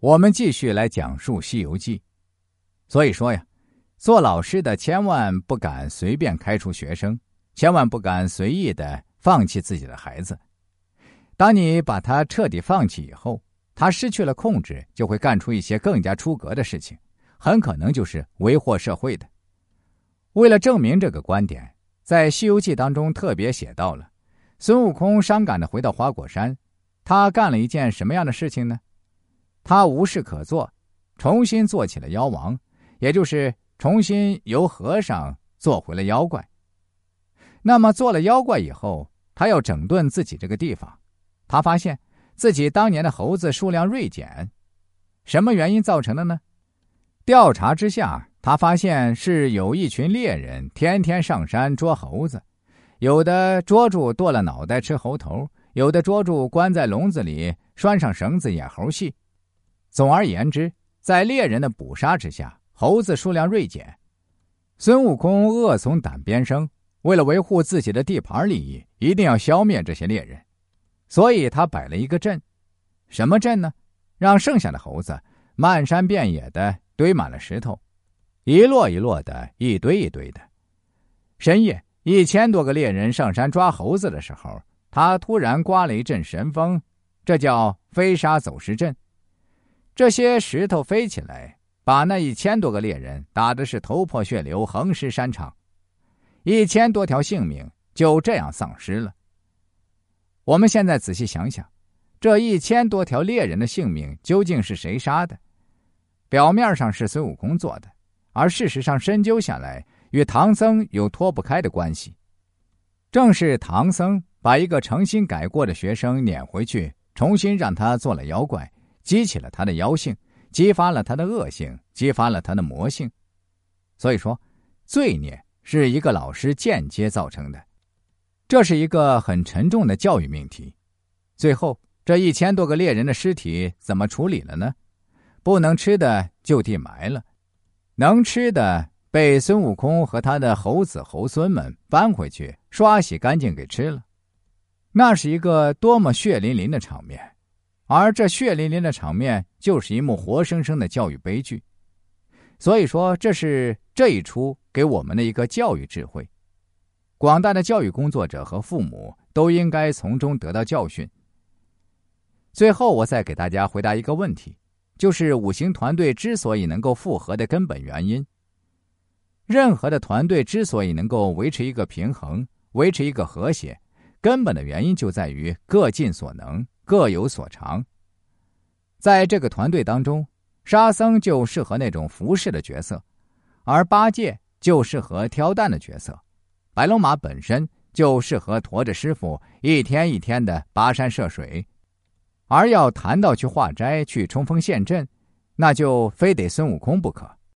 我们继续来讲述《西游记》。所以说呀，做老师的千万不敢随便开除学生，千万不敢随意的放弃自己的孩子。当你把他彻底放弃以后，他失去了控制，就会干出一些更加出格的事情，很可能就是为祸社会的。为了证明这个观点，在《西游记》当中特别写到了孙悟空伤感的回到花果山，他干了一件什么样的事情呢？他无事可做，重新做起了妖王，也就是重新由和尚做回了妖怪。那么做了妖怪以后，他要整顿自己这个地方，他发现自己当年的猴子数量锐减，什么原因造成的呢？调查之下。他发现是有一群猎人天天上山捉猴子，有的捉住剁了脑袋吃猴头，有的捉住关在笼子里拴上绳子演猴戏。总而言之，在猎人的捕杀之下，猴子数量锐减。孙悟空恶从胆边生，为了维护自己的地盘利益，一定要消灭这些猎人，所以他摆了一个阵。什么阵呢？让剩下的猴子漫山遍野的堆满了石头。一摞一摞的，一堆一堆的。深夜，一千多个猎人上山抓猴子的时候，他突然刮了一阵神风，这叫飞沙走石阵。这些石头飞起来，把那一千多个猎人打的是头破血流，横尸山场，一千多条性命就这样丧失了。我们现在仔细想想，这一千多条猎人的性命究竟是谁杀的？表面上是孙悟空做的。而事实上，深究下来，与唐僧有脱不开的关系。正是唐僧把一个诚心改过的学生撵回去，重新让他做了妖怪，激起了他的妖性，激发了他的恶性，激发了他的魔性。所以说，罪孽是一个老师间接造成的，这是一个很沉重的教育命题。最后，这一千多个猎人的尸体怎么处理了呢？不能吃的就地埋了。能吃的被孙悟空和他的猴子猴孙们搬回去刷洗干净给吃了，那是一个多么血淋淋的场面，而这血淋淋的场面就是一幕活生生的教育悲剧。所以说，这是这一出给我们的一个教育智慧，广大的教育工作者和父母都应该从中得到教训。最后，我再给大家回答一个问题。就是五行团队之所以能够复合的根本原因。任何的团队之所以能够维持一个平衡、维持一个和谐，根本的原因就在于各尽所能、各有所长。在这个团队当中，沙僧就适合那种服侍的角色，而八戒就适合挑担的角色，白龙马本身就适合驮着师傅一天一天的跋山涉水。而要谈到去化斋、去冲锋陷阵，那就非得孙悟空不可。